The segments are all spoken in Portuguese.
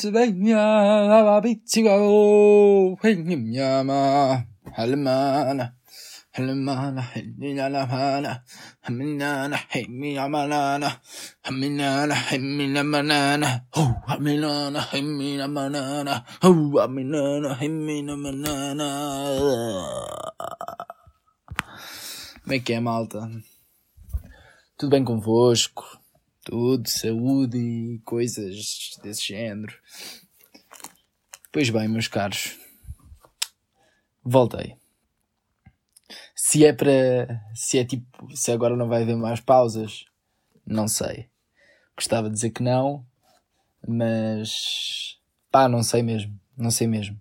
Pennsylvania, Abitigo, Yama, Halimana, Halimana, Halimana, Haminana, Hamiyamanana, Haminana, Haminamanana, Oh, Haminana, Haminamanana, Oh, Haminana, Haminamanana. Como é que é, malta? Tudo bem convosco? Tudo, saúde e coisas desse género. Pois bem, meus caros, voltei. Se é para. Se é tipo. Se agora não vai haver mais pausas, não sei. Gostava de dizer que não, mas. pá, não sei mesmo. Não sei mesmo.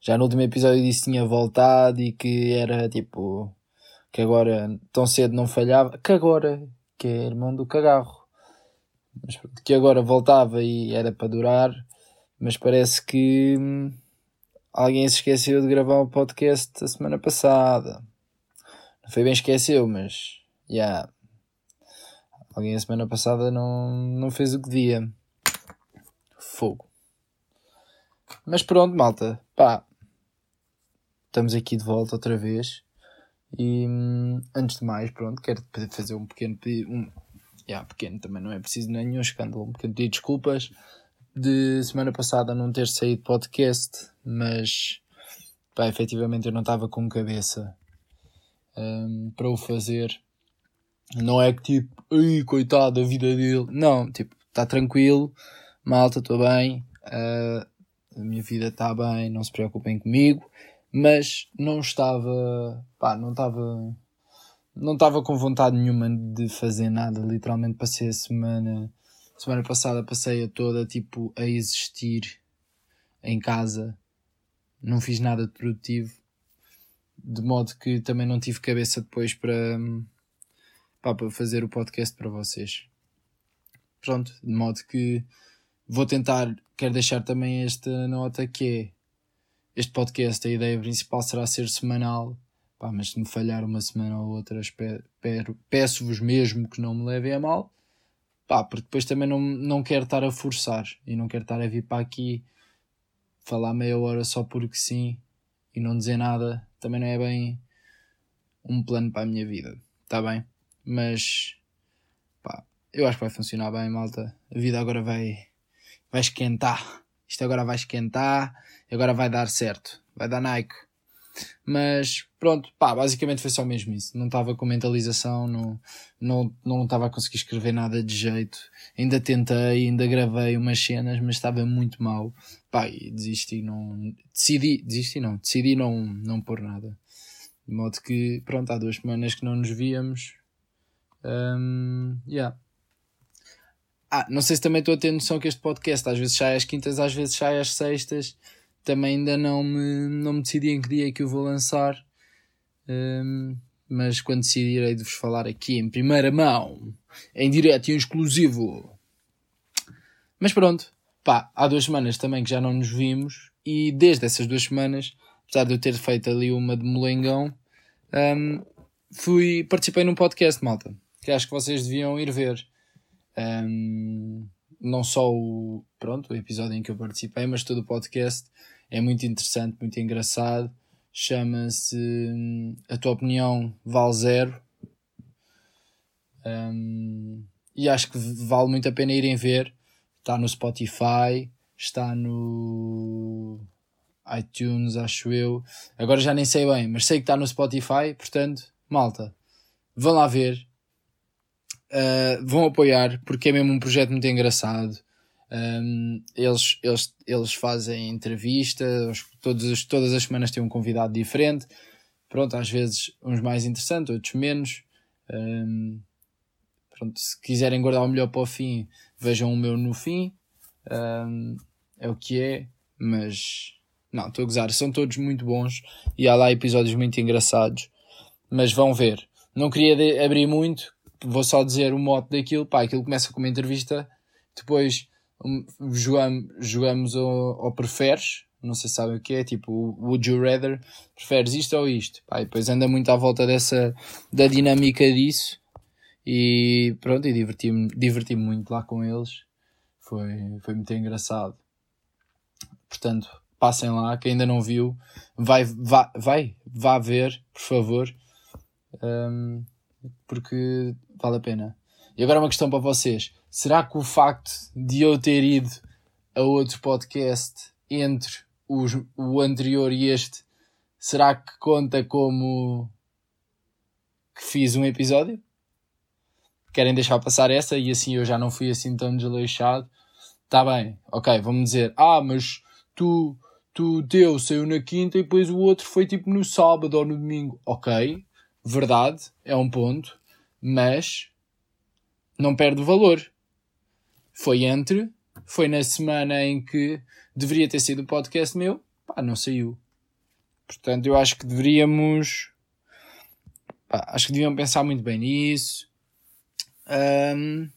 Já no último episódio disse que tinha voltado e que era tipo. que agora tão cedo não falhava. Que agora. que é irmão do cagarro mas pronto, que agora voltava e era para durar, mas parece que hum, alguém se esqueceu de gravar o podcast a semana passada. Não foi bem esqueceu, mas já yeah, alguém a semana passada não, não fez o que devia. Fogo. Mas pronto, malta, pá, estamos aqui de volta outra vez. E hum, antes de mais, pronto, quero fazer um pequeno um, yeah, pequeno, também não é preciso nenhum escândalo. Um pequeno de desculpas de semana passada não ter saído podcast, mas pá, efetivamente eu não estava com cabeça um, para o fazer. Não é que tipo, ai coitado, a vida dele. Não, tipo, está tranquilo, malta, estou bem, uh, a minha vida está bem, não se preocupem comigo, mas não estava, pá, não estava não estava com vontade nenhuma de fazer nada. Literalmente passei a semana, semana passada passei a toda tipo a existir em casa. Não fiz nada de produtivo. De modo que também não tive cabeça depois para, para fazer o podcast para vocês. Pronto, de modo que vou tentar, quero deixar também esta nota que é este podcast, a ideia principal será ser semanal Pá, mas se me falhar uma semana ou outra, peço-vos mesmo que não me levem a mal. Pá, porque depois também não, não quero estar a forçar e não quero estar a vir para aqui falar meia hora só porque sim e não dizer nada. Também não é bem um plano para a minha vida, está bem? Mas pá, eu acho que vai funcionar bem, malta. A vida agora vai, vai esquentar. Isto agora vai esquentar agora vai dar certo. Vai dar Nike. Mas pronto, pá, basicamente foi só mesmo isso. Não estava com mentalização, não não não estava a conseguir escrever nada de jeito. Ainda tentei, ainda gravei umas cenas, mas estava muito mal. Pá, e desisti, não decidi, desisti não, decidi não não pôr nada. De modo que, pronto, há duas semanas que não nos víamos. Um, yeah. Ah, não sei se também estou a ter noção que este podcast às vezes sai às quintas, às vezes sai às sextas também ainda não me, não me decidi em que dia é que eu vou lançar. Um, mas quando decidirei de vos falar aqui em primeira mão, em direto e em exclusivo. Mas pronto, pá, há duas semanas também que já não nos vimos e desde essas duas semanas, apesar de eu ter feito ali uma de molengão, um, fui, participei num podcast, malta, que acho que vocês deviam ir ver. Um, não só o, pronto, o episódio em que eu participei, mas todo o podcast é muito interessante, muito engraçado. Chama-se hum, A Tua Opinião Vale Zero. Um, e acho que vale muito a pena irem ver. Está no Spotify, está no iTunes, acho eu. Agora já nem sei bem, mas sei que está no Spotify, portanto, malta, vão lá ver. Uh, vão apoiar, porque é mesmo um projeto muito engraçado. Um, eles, eles, eles fazem entrevistas, todos, todas as semanas têm um convidado diferente. Pronto, às vezes uns mais interessantes, outros menos. Um, pronto, se quiserem guardar o melhor para o fim, vejam o meu no fim. Um, é o que é, mas não, estou a gozar, são todos muito bons e há lá episódios muito engraçados, mas vão ver. Não queria abrir muito, vou só dizer o mote daquilo, pá, aquilo começa com uma entrevista, depois jogamos, jogamos ou, ou preferes, não sei se sabem o que é, tipo, would you rather, preferes isto ou isto? Pá, e depois anda muito à volta dessa, da dinâmica disso, e pronto, e diverti-me diverti muito lá com eles, foi, foi muito engraçado. Portanto, passem lá, quem ainda não viu, vai, vá, vai, vá ver, por favor, um, porque vale a pena. E agora uma questão para vocês. Será que o facto de eu ter ido a outro podcast entre os, o anterior e este, será que conta como que fiz um episódio? Querem deixar passar essa e assim eu já não fui assim tão desleixado? Tá bem, ok, vamos dizer, ah, mas tu, tu teu saiu na quinta e depois o outro foi tipo no sábado ou no domingo. Ok, verdade, é um ponto, mas não perde o valor. Foi entre foi na semana em que deveria ter sido o podcast meu, pá, não saiu. Portanto, eu acho que deveríamos. Pá, acho que deviam pensar muito bem nisso. Um,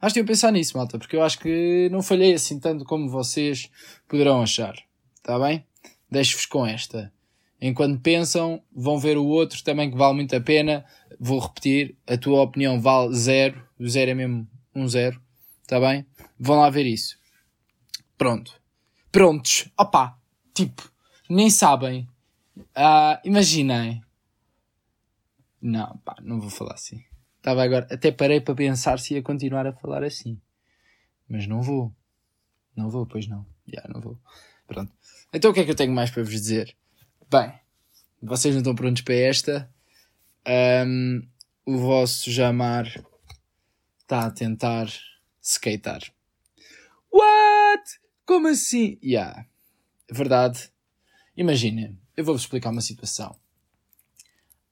acho que deviam pensar nisso, malta, porque eu acho que não falhei assim tanto como vocês poderão achar. Está bem? Deixo-vos com esta. Enquanto pensam, vão ver o outro também que vale muito a pena. Vou repetir, a tua opinião vale zero. O zero é mesmo um zero. Está bem? Vão lá ver isso. Pronto. Prontos. Opa! Tipo, nem sabem. Uh, imaginem. Não, pá, não vou falar assim. Estava agora. Até parei para pensar se ia continuar a falar assim. Mas não vou. Não vou, pois não. Já, não vou. Pronto. Então o que é que eu tenho mais para vos dizer? Bem, vocês não estão prontos para esta. Um, o vosso Jamar está a tentar skatear. What? Como assim? Yeah. Verdade. Imaginem, eu vou-vos explicar uma situação.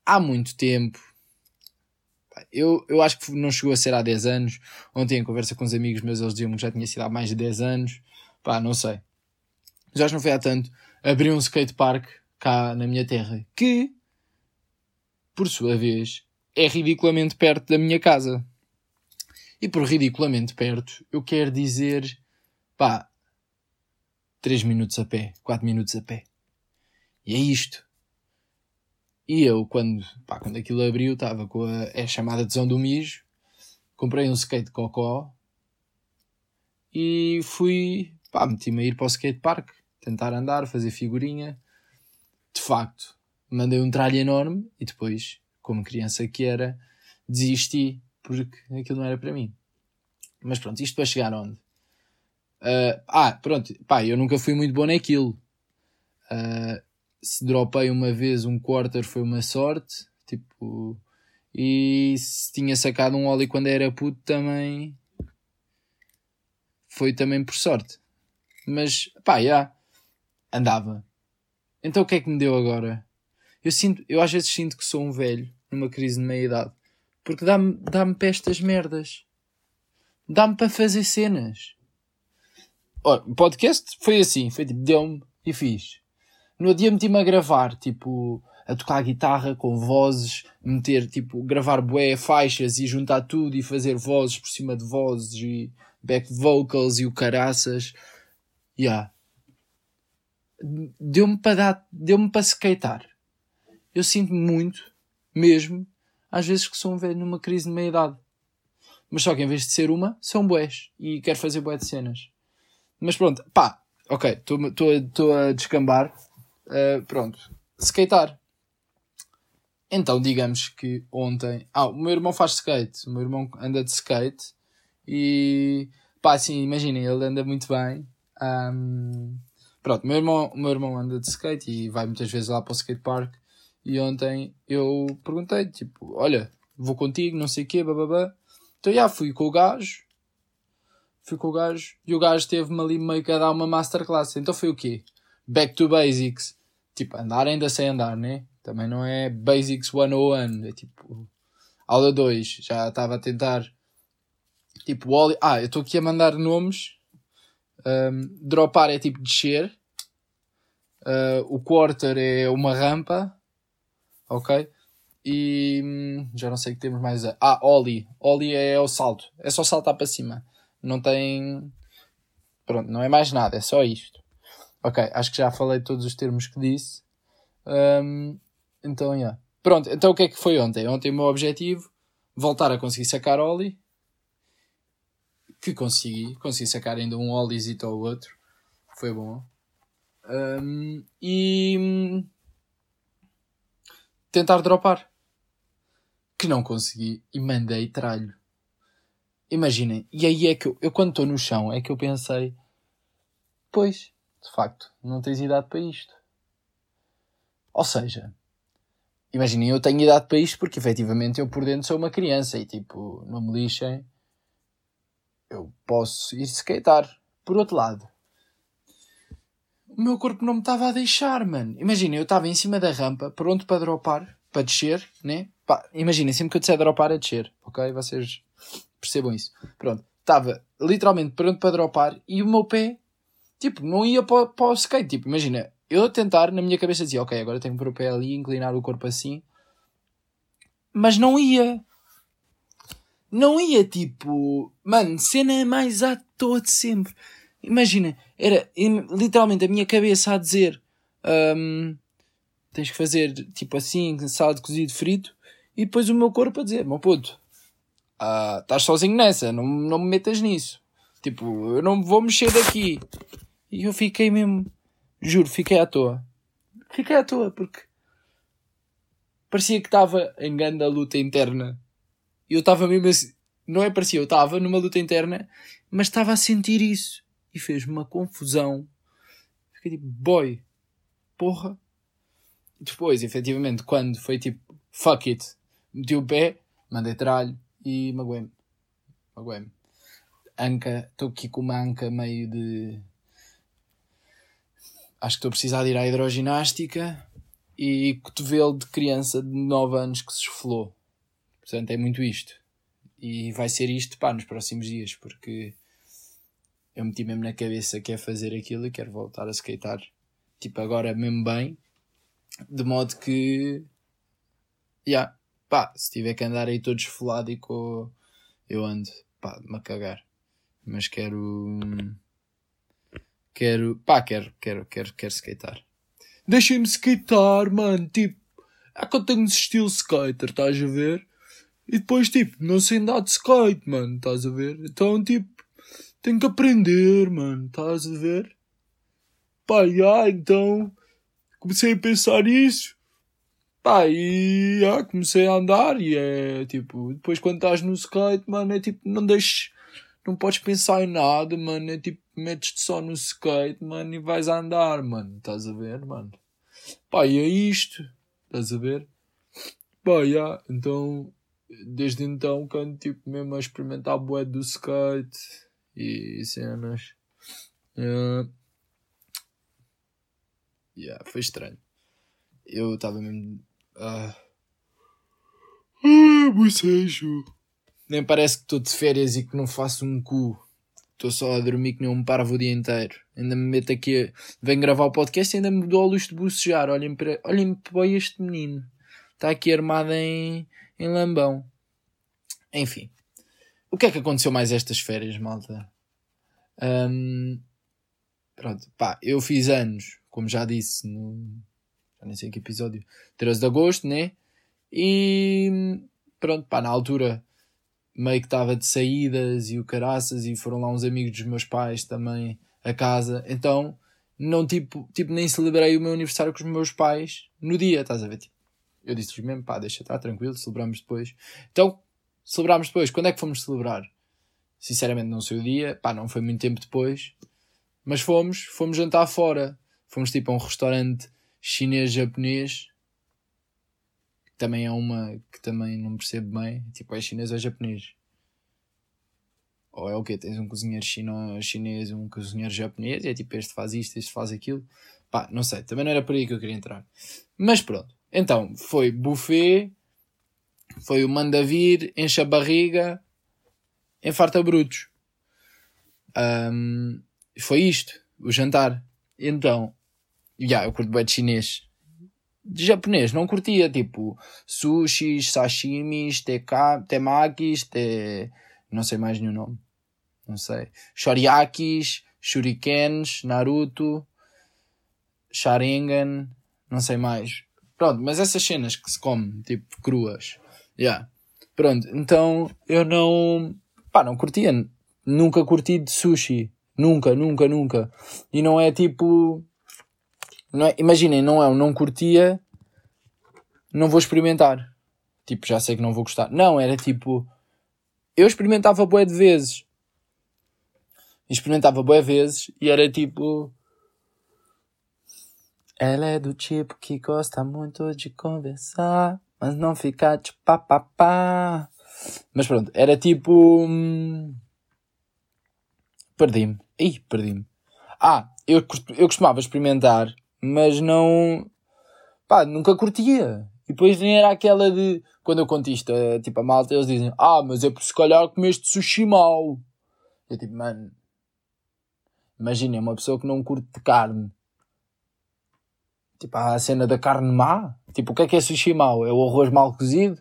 Há muito tempo, eu, eu acho que não chegou a ser há 10 anos. Ontem, em conversa com os amigos meus, eles diziam que já tinha sido há mais de 10 anos. Pá, não sei. Mas acho que não foi há tanto. Abri um skatepark cá na minha terra, que, por sua vez, é ridiculamente perto da minha casa. E por ridiculamente perto, eu quero dizer, pá, 3 minutos a pé, 4 minutos a pé. E é isto. E eu, quando, pá, quando aquilo abriu, estava com a, é chamada tesão do mijo, comprei um skate cocó e fui, pá, meti-me a ir para o skate park, tentar andar, fazer figurinha. De facto, mandei um tralho enorme e depois, como criança que era, desisti porque aquilo não era para mim. Mas pronto, isto para chegar onde? Uh, ah, pronto, pá, eu nunca fui muito bom naquilo. Uh, se dropei uma vez um quarter foi uma sorte, tipo, e se tinha sacado um óleo quando era puto também foi também por sorte. Mas, pá, já, andava. Então o que é que me deu agora? Eu sinto, eu às vezes sinto que sou um velho numa crise de meia idade porque dá-me dá para estas merdas. Dá-me para fazer cenas. O podcast foi assim, foi tipo, deu-me e fiz. No dia meti-me a gravar, tipo, a tocar guitarra com vozes, meter, tipo, gravar bué, faixas e juntar tudo e fazer vozes por cima de vozes e back vocals e o caraças. Yeah. Deu-me para dar, deu-me para skatear. Eu sinto muito, mesmo, às vezes que sou um velho numa crise de meia-idade. Mas só que em vez de ser uma, são boés. E quero fazer boé de cenas. Mas pronto, pá, ok, estou a descambar. Uh, pronto, skatear. Então, digamos que ontem. Ah, o meu irmão faz skate. O meu irmão anda de skate. E. Pá, assim, imaginem, ele anda muito bem. Um, pronto, meu irmão, meu irmão anda de skate e vai muitas vezes lá para o skatepark. E ontem eu perguntei, tipo, olha, vou contigo, não sei o quê, bababá. Então já fui com o gajo. Fui com o gajo. E o gajo teve-me ali meio que a dar uma masterclass. Então foi o quê? Back to basics. Tipo, andar ainda sem andar, né? Também não é basics 101. É tipo, aula 2. Já estava a tentar. Tipo, óleo. Ah, eu estou aqui a mandar nomes. Um, dropar é tipo descer. Uh, o quarter é uma rampa ok? E hum, já não sei o que temos mais. A... Ah, Oli. Oli é o salto. É só saltar para cima. Não tem. Pronto, não é mais nada, é só isto. Ok, acho que já falei todos os termos que disse. Um, então. Yeah. Pronto, então o que é que foi ontem? Ontem o meu objetivo, voltar a conseguir sacar Oli. Que consegui. Consegui sacar ainda um Olizito ou outro. Foi bom. Um, e tentar dropar. Que não consegui. E mandei tralho. Imaginem. E aí é que eu, eu quando estou no chão, é que eu pensei: Pois, de facto, não tens idade para isto. Ou seja, imaginem, eu tenho idade para isto porque efetivamente eu por dentro sou uma criança e tipo, não me lixem, eu posso ir skatear. Por outro lado, o meu corpo não me estava a deixar, mano. Imagina, eu estava em cima da rampa, pronto para dropar, para descer, né? Imaginem, sempre que eu disser dropar é descer, ok? Vocês percebam isso. Pronto, estava literalmente pronto para dropar e o meu pé, tipo, não ia para, para o skate. Tipo, imagina, eu a tentar, na minha cabeça dizia, ok, agora tenho que pôr o pé ali, inclinar o corpo assim. Mas não ia. Não ia, tipo, mano, cena mais à toa de sempre. Imagina, era literalmente a minha cabeça a dizer: um, tens que fazer tipo assim, salado cozido frito, e depois o meu corpo a dizer: meu puto, uh, estás sozinho nessa, não, não me metas nisso. Tipo, eu não vou mexer daqui. E eu fiquei mesmo, juro, fiquei à toa. Fiquei à toa porque parecia que estava em grande luta interna. Eu estava mesmo assim, não é parecia, eu estava numa luta interna, mas estava a sentir isso e fez-me uma confusão. Fiquei tipo, boy, porra. Depois, efetivamente, quando foi tipo, fuck it, meti o pé, mandei tralho e magoei-me. Magoei-me. Anca, estou aqui com uma anca meio de. Acho que estou a precisar de ir à hidroginástica e cotovelo de criança de 9 anos que se esfolou. Portanto, é muito isto. E vai ser isto, pá, nos próximos dias, porque eu meti mesmo na cabeça que é fazer aquilo e quero voltar a skatear. Tipo, agora mesmo bem. De modo que. Yeah, pá, se tiver que andar aí todo esfolado e com. Eu ando, pá, me a cagar. Mas quero. Quero. Pá, quero, quero, quero, quero skatear. Deixem-me skatear, mano. Tipo, que eu tenho estilo skater, estás a ver? E depois, tipo, não sei andar de skate, mano, estás a ver? Então, tipo, tenho que aprender, mano. Estás a ver? Pá, já, então comecei a pensar isso. Pá, e já, comecei a andar e é tipo, depois quando estás no skate, mano, é tipo, não deixes, não podes pensar em nada, mano. É tipo, metes-te só no skate, mano, e vais a andar, mano. Estás a ver, mano? Pá, e é isto. Estás a ver? Pá, já, então, desde então, quando tipo, mesmo a experimentar a boé do skate e cenas. Uh, yeah, foi estranho. Eu estava mesmo. Uh, ah, bocejo. Nem parece que estou de férias e que não faço um cu. Estou só a dormir que nem um parvo o dia inteiro. Ainda me meto aqui. A... Venho gravar o podcast e ainda me dou ao luxo de bocejar. Olhem para, olhem para este menino. Está aqui armado em, em lambão. Enfim. O que é que aconteceu mais estas férias, malta? Um, pronto, pá, eu fiz anos, como já disse no. Já nem sei que episódio. 13 de agosto, né? E pronto, pá, na altura meio que estava de saídas e o caraças e foram lá uns amigos dos meus pais também a casa. Então, não tipo, tipo nem celebrei o meu aniversário com os meus pais no dia, estás a ver? Tipo, eu disse-lhes mesmo, pá, deixa estar tranquilo, celebramos depois. Então, Celebrámos depois. Quando é que fomos celebrar? Sinceramente, não sei o dia. Pá, não foi muito tempo depois. Mas fomos, fomos jantar fora. Fomos tipo a um restaurante chinês-japonês. Que também é uma que também não percebo bem. Tipo, é chinês ou é japonês? Ou é o quê? Tens um cozinheiro chino, chinês um cozinheiro japonês e é tipo este faz isto, este faz aquilo. Pá, não sei. Também não era por aí que eu queria entrar. Mas pronto. Então, foi buffet foi o manda vir, enche a barriga, enfarta brutos. Um, foi isto, o jantar. Então, já, yeah, eu curto bem de chinês. De japonês, não curtia, tipo, sushis, sashimis, teka, temakis, te... não sei mais nenhum nome. Não sei. Shoriakis, shurikens, Naruto, Sharingan, não sei mais. Pronto, mas essas cenas que se come, tipo, cruas. Yeah. Pronto, então eu não. Pá, não curtia. Nunca curti de sushi. Nunca, nunca, nunca. E não é tipo. Não é, imaginem, não é um não curtia, não vou experimentar. Tipo, já sei que não vou gostar. Não, era tipo. Eu experimentava bué de vezes. Experimentava bué vezes e era tipo. Ela é do tipo que gosta muito de conversar, mas não ficar de papapá. Mas pronto, era tipo. Hum... Perdi-me. Ih, perdi-me. Ah, eu, eu costumava experimentar, mas não. Pá, nunca curtia. E depois nem era aquela de. Quando eu conto isto, tipo, a malta, eles dizem: Ah, mas é por se calhar comeste sushi mal. Eu tipo, mano. Imagina, uma pessoa que não curte carne. Tipo, há a cena da carne má. Tipo, o que é que é sushi mau? É o arroz mal cozido?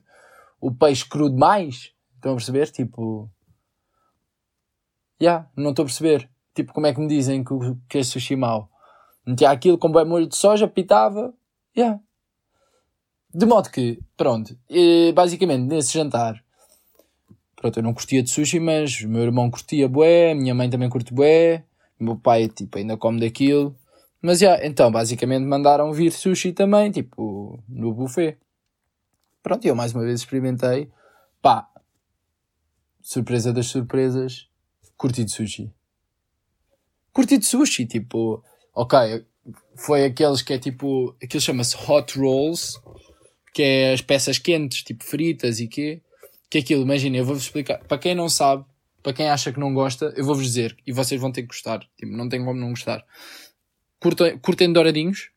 O peixe cru demais? Estão a perceber? Tipo. Já, yeah, não estou a perceber. Tipo, como é que me dizem que, que é sushi mau? Metia aquilo com bem molho de soja, pitava. Já. Yeah. De modo que, pronto, basicamente nesse jantar, pronto, eu não curtia de sushi, mas o meu irmão curtia bué, a minha mãe também curte bué, o meu pai, tipo, ainda come daquilo. Mas, já, yeah, então, basicamente mandaram vir sushi também, tipo, no buffet. Pronto, eu mais uma vez experimentei. Pá, surpresa das surpresas, curti de sushi. Curti de sushi, tipo, ok, foi aqueles que é tipo, aquilo chama-se hot rolls, que é as peças quentes, tipo fritas e quê. Que é aquilo, imagina, eu vou-vos explicar. Para quem não sabe, para quem acha que não gosta, eu vou-vos dizer. E vocês vão ter que gostar. Tipo, não tem como não gostar. Curtem, curtem douradinhos?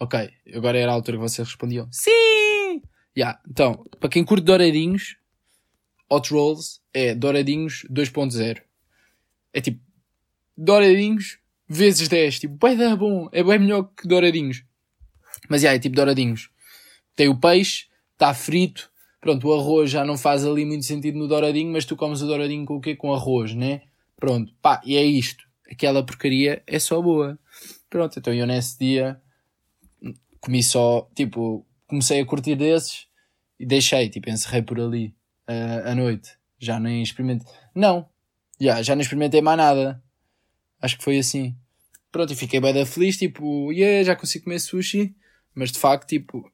Ok, agora era a altura que vocês respondiam. Sim! Yeah. Então, para quem curte douradinhos, Hot Rolls é douradinhos 2.0. É tipo, douradinhos vezes 10. Tipo, bem da bom. É bem melhor que douradinhos. Mas, yeah, é tipo douradinhos tem o peixe, está frito. Pronto, o arroz já não faz ali muito sentido no douradinho, mas tu comes o douradinho com o quê? Com arroz, né? Pronto, pá, e é isto. Aquela porcaria é só boa. Pronto, então eu nesse dia comi só, tipo, comecei a curtir desses e deixei, tipo, encerrei por ali uh, à noite. Já nem experimentei. Não, já, já não experimentei mais nada. Acho que foi assim. Pronto, e fiquei bem da feliz, tipo, yeah, já consigo comer sushi. Mas de facto, tipo,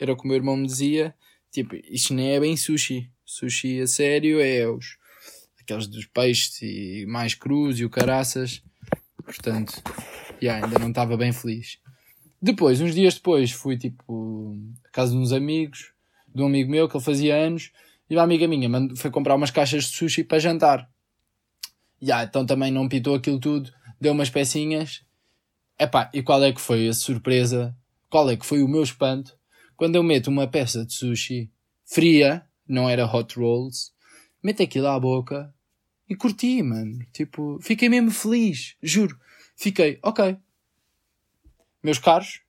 era o o meu irmão me dizia, tipo, isto nem é bem sushi. Sushi a sério é os, aqueles dos peixes e mais crus e o caraças. Portanto, yeah, ainda não estava bem feliz. Depois, uns dias depois, fui tipo a casa de uns amigos, de um amigo meu que ele fazia anos, e uma amiga minha foi comprar umas caixas de sushi para jantar. Yeah, então também não pitou aquilo tudo, deu umas pecinhas. Epá, e qual é que foi a surpresa? Qual é que foi o meu espanto? Quando eu meto uma peça de sushi fria, não era hot rolls, meto aquilo à boca e curti, mano. Tipo, fiquei mesmo feliz, juro. Fiquei, ok. Meus caros,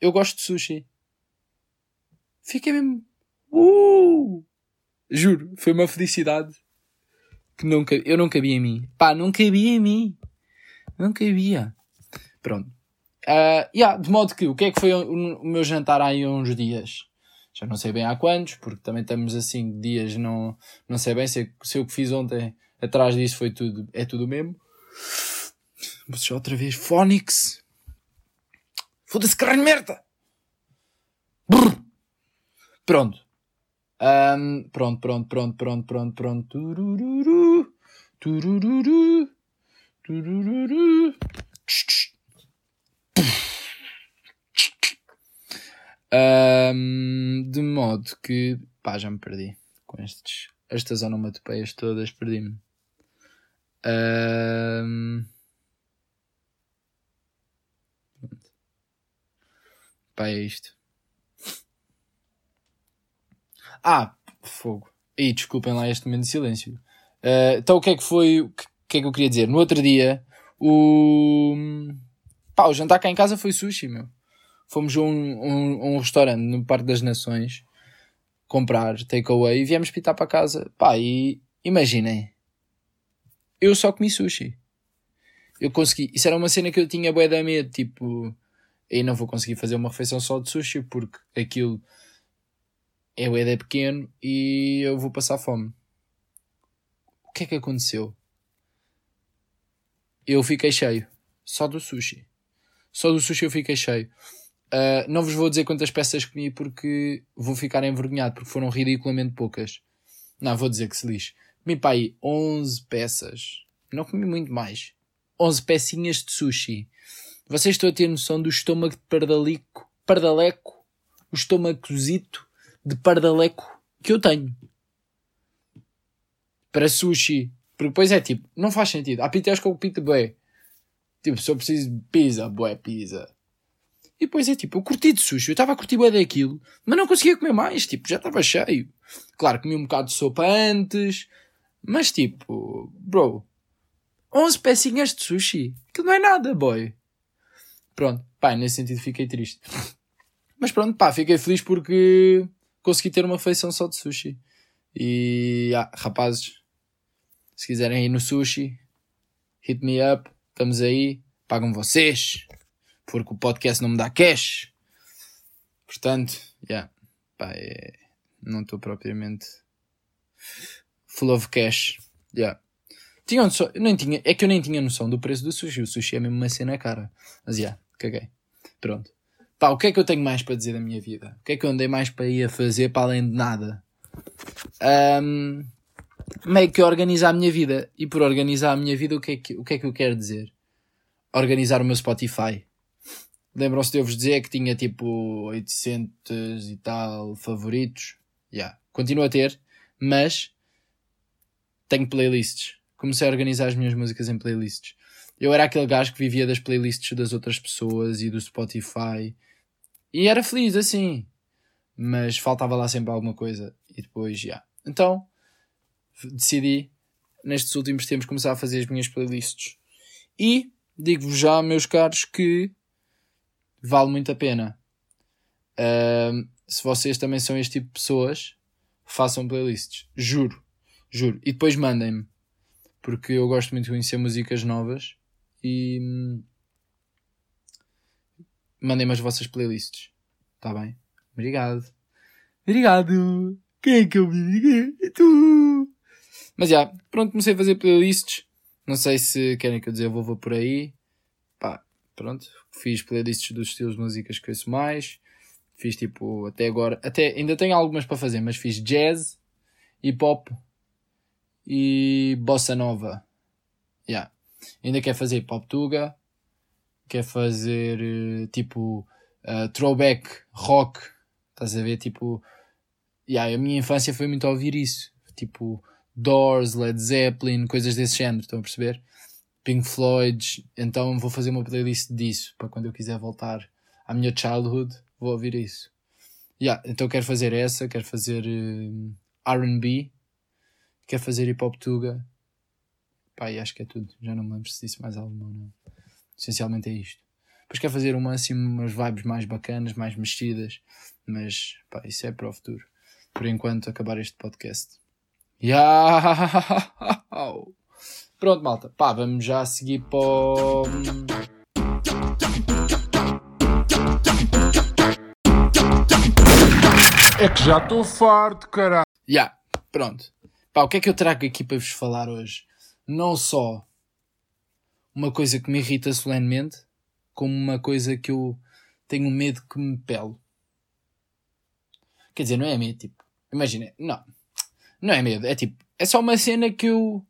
eu gosto de sushi. Fiquei mesmo. Uh! Juro, foi uma felicidade que nunca, eu não cabia em mim. Pá, não cabia em mim. Não cabia. Pronto. Uh, yeah, de modo que, o que é que foi o, o, meu jantar aí há uns dias? Já não sei bem há quantos, porque também estamos assim dias, não, não sei bem se, se eu que fiz ontem atrás disso foi tudo, é tudo o mesmo. Deixar outra vez, Phonics. Foda-se, caralho, merda! Brrr. Pronto. Um, pronto, pronto, pronto, pronto, pronto, pronto. Turururu. Turururu. Turururu. Um, de modo que, pá, já me perdi com estes, estas onomatopeias todas, perdi-me. Um, pá, é isto. Ah, fogo. E desculpem lá este momento de silêncio. Uh, então o que é que foi, o que, que, é que eu queria dizer? No outro dia, o, pá, o jantar cá em casa foi sushi, meu fomos a um, um, um restaurante no Parque das Nações comprar takeaway e viemos pitar para casa. Pá, e imaginem, eu só comi sushi. Eu consegui, isso era uma cena que eu tinha bué da medo, tipo, aí não vou conseguir fazer uma refeição só de sushi porque aquilo é bué da pequeno e eu vou passar fome. O que é que aconteceu? eu fiquei cheio. Só do sushi. Só do sushi eu fiquei cheio. Uh, não vos vou dizer quantas peças comi porque vou ficar envergonhado, porque foram ridiculamente poucas. Não, vou dizer que se lixe. Comi para aí 11 peças. Não comi muito mais. 11 pecinhas de sushi. Vocês estão a ter noção do estômago de pardalico, pardaleco, o estômago cozito de pardaleco que eu tenho. Para sushi. Porque depois é tipo, não faz sentido. Há pitéis que eu pito bué. Tipo, se eu preciso de pizza, bué pizza. E depois é tipo, eu curti de sushi, eu estava a curtir bué daquilo, mas não conseguia comer mais, tipo, já estava cheio. Claro, comi um bocado de sopa antes, mas tipo, bro, 11 pecinhas de sushi, aquilo não é nada, boy. Pronto, pá, nesse sentido fiquei triste. Mas pronto, pá, fiquei feliz porque consegui ter uma feição só de sushi. E, ah, rapazes, se quiserem ir no sushi, hit me up, estamos aí, pagam vocês porque o podcast não me dá cash. Portanto, yeah, pá, é, não estou propriamente full of cash. Yeah. Tinha noção, nem tinha, é que eu nem tinha noção do preço do sushi. O sushi é mesmo uma cena cara. Mas já, yeah, caguei. Pronto. Pá, o que é que eu tenho mais para dizer da minha vida? O que é que eu andei mais para ir a fazer para além de nada? Um, meio que organizar a minha vida. E por organizar a minha vida, o que é que, o que, é que eu quero dizer? Organizar o meu Spotify. Lembram-se de eu vos dizer que tinha tipo 800 e tal favoritos? Já. Yeah. Continuo a ter, mas tenho playlists. Comecei a organizar as minhas músicas em playlists. Eu era aquele gajo que vivia das playlists das outras pessoas e do Spotify. E era feliz assim. Mas faltava lá sempre alguma coisa. E depois, já. Yeah. Então, decidi, nestes últimos tempos, começar a fazer as minhas playlists. E digo-vos já, meus caros, que vale muito a pena. Uh, se vocês também são este tipo de pessoas, façam playlists. Juro. Juro. E depois mandem-me. Porque eu gosto muito de conhecer músicas novas e hum, mandem-me as vossas playlists. Tá bem? Obrigado. Obrigado. Quem é que eu vi? É tu. Mas já, pronto, comecei a fazer playlists. Não sei se querem que eu desenvolva por aí. Pronto, fiz playlists dos estilos de músicas que ouço mais. Fiz tipo, até agora, até ainda tenho algumas para fazer, mas fiz jazz, hip hop e bossa nova. Yeah. Ainda quer fazer hip hop tuga, quer fazer eh, tipo uh, throwback rock. Estás a ver? Tipo, yeah, a minha infância foi muito a ouvir isso. Tipo, Doors, Led Zeppelin, coisas desse género, estão a perceber? Pink Floyd, então vou fazer uma playlist disso para quando eu quiser voltar à minha childhood, vou ouvir isso. Yeah, então quero fazer essa, quero fazer uh, RB, quero fazer hip hop tuga. E acho que é tudo. Já não me lembro se disse mais alguma não. Essencialmente é isto. Depois quero fazer uma, assim, umas vibes mais bacanas, mais mexidas, mas pá, isso é para o futuro. Por enquanto, acabar este podcast. Yeah! Pronto, malta. Pá, vamos já seguir para o... É que já estou farto, caralho. Já, yeah, pronto. Pá, o que é que eu trago aqui para vos falar hoje? Não só uma coisa que me irrita solenemente, como uma coisa que eu tenho medo que me pele. Quer dizer, não é medo, tipo, imagina, não, não é medo, é tipo, é só uma cena que eu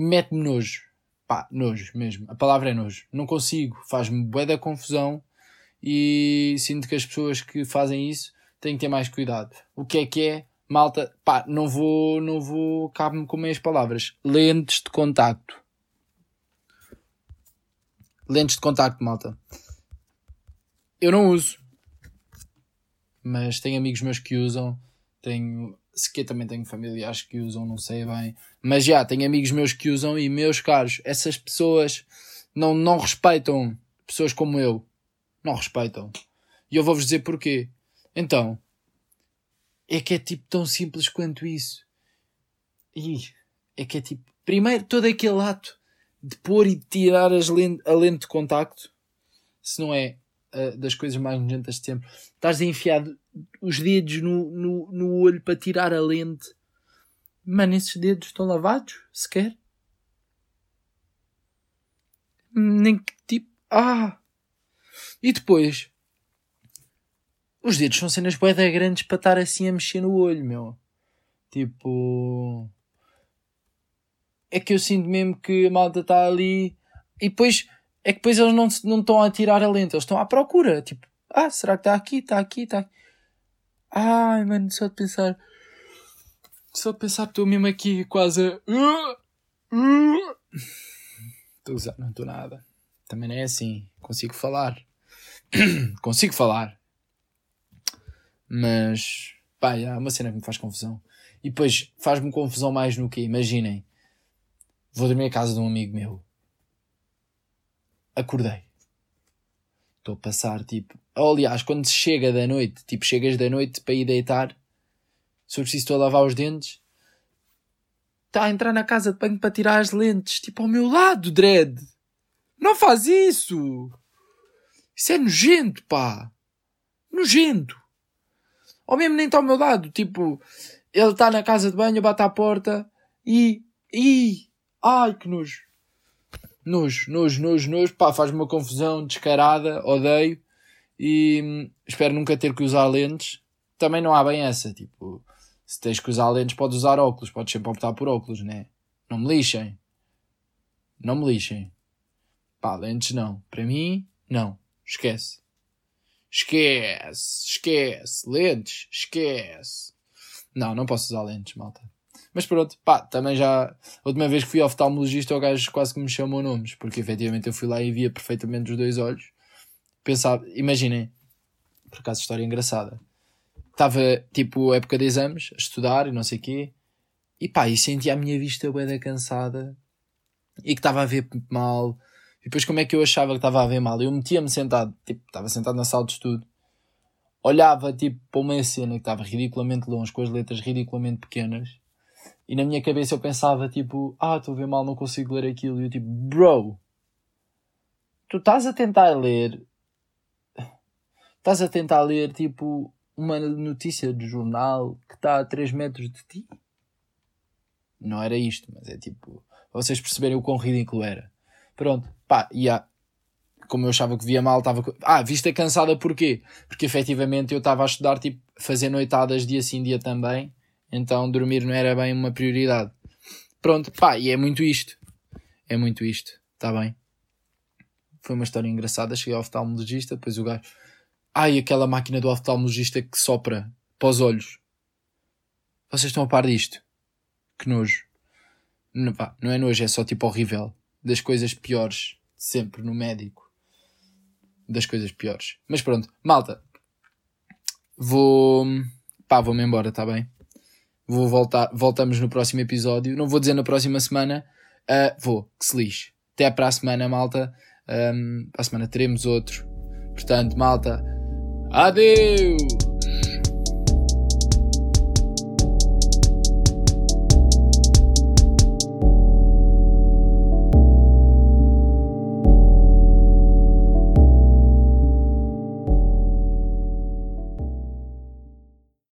mete-me nojo. Pá, nojo mesmo. A palavra é nojo. Não consigo. Faz-me bué da confusão e sinto que as pessoas que fazem isso têm que ter mais cuidado. O que é que é? Malta, pá, não vou, não vou, cabe-me com meias palavras. Lentes de contacto. Lentes de contacto, malta. Eu não uso. Mas tenho amigos meus que usam. Tenho sequer também tenho familiares que usam, não sei bem, mas já tenho amigos meus que usam e meus caros, essas pessoas não, não respeitam pessoas como eu. Não respeitam. E eu vou-vos dizer porquê. Então, é que é tipo tão simples quanto isso. E é que é tipo, primeiro todo aquele ato de pôr e tirar as lente, a lente de contacto, se não é uh, das coisas mais nojentas de sempre, estás a enfiar os dedos no, no, no olho para tirar a lente. Mano, esses dedos estão lavados? Sequer? Nem que tipo. Ah! E depois. Os dedos são cenas boeda grandes para estar assim a mexer no olho, meu. Tipo. É que eu sinto mesmo que a malta está ali. E depois. É que depois eles não, não estão a tirar a lente, eles estão à procura. Tipo, ah, será que está aqui? Está aqui? Está aqui? Ai, mano, só de pensar. Só de pensar estou mesmo aqui quase a. Estou a não estou nada. Também não é assim. Consigo falar. Consigo falar. Mas. Pá, há uma cena que me faz confusão. E depois faz-me confusão mais no que? Imaginem. Vou dormir à casa de um amigo meu. Acordei. Estou a passar, tipo. aliás, quando se chega da noite, tipo, chegas da noite para ir deitar, se preciso estou a lavar os dentes, está a entrar na casa de banho para tirar as lentes, tipo, ao meu lado, Dredd. Não faz isso! Isso é nojento, pá! Nojento! Ou mesmo nem está ao meu lado, tipo, ele está na casa de banho, bate à porta e. e. ai que nojo! Nojo, nojo, nojo, nojo, pá, faz-me uma confusão descarada, odeio e hum, espero nunca ter que usar lentes. Também não há bem essa, tipo, se tens que usar lentes, podes usar óculos, podes sempre optar por óculos, né? Não me lixem. Não me lixem. Pá, lentes não. Para mim, não. Esquece. Esquece. Esquece. Lentes. Esquece. Não, não posso usar lentes, malta. Mas pronto, pá, também já. A última vez que fui oftalmologista, o gajo quase que me chamou nomes, porque efetivamente eu fui lá e via perfeitamente os dois olhos. Pensava, imaginem, por acaso, história engraçada. Estava tipo época de exames, a estudar e não sei o quê, e pá, e sentia a minha vista bem cansada e que estava a ver mal. E depois, como é que eu achava que estava a ver mal? Eu metia-me sentado, tipo, estava sentado na sala de estudo, olhava tipo para uma cena que estava ridiculamente longe, com as letras ridiculamente pequenas, e na minha cabeça eu pensava tipo, ah, estou a ver mal, não consigo ler aquilo. E eu tipo, bro, tu estás a tentar ler, estás a tentar ler tipo uma notícia de jornal que está a 3 metros de ti? Não era isto, mas é tipo, vocês perceberem o quão ridículo era. Pronto, pá, e yeah. como eu achava que via mal, estava. Ah, vista cansada porquê? Porque efetivamente eu estava a estudar, tipo, fazer noitadas dia sim, dia também então dormir não era bem uma prioridade. Pronto, pá, e é muito isto. É muito isto, está bem? Foi uma história engraçada. Cheguei ao oftalmologista, depois o gajo. Ai, aquela máquina do oftalmologista que sopra para os olhos. Vocês estão a par disto? Que nojo. Não, pá, não é nojo, é só tipo horrível. Das coisas piores sempre no médico. Das coisas piores. Mas pronto, malta. Vou. Pá, vou-me embora, tá bem? Vou voltar, voltamos no próximo episódio. Não vou dizer na próxima semana. Uh, vou, que se lixe. Até para a semana, malta. Um, para a semana teremos outro. Portanto, malta, adeus!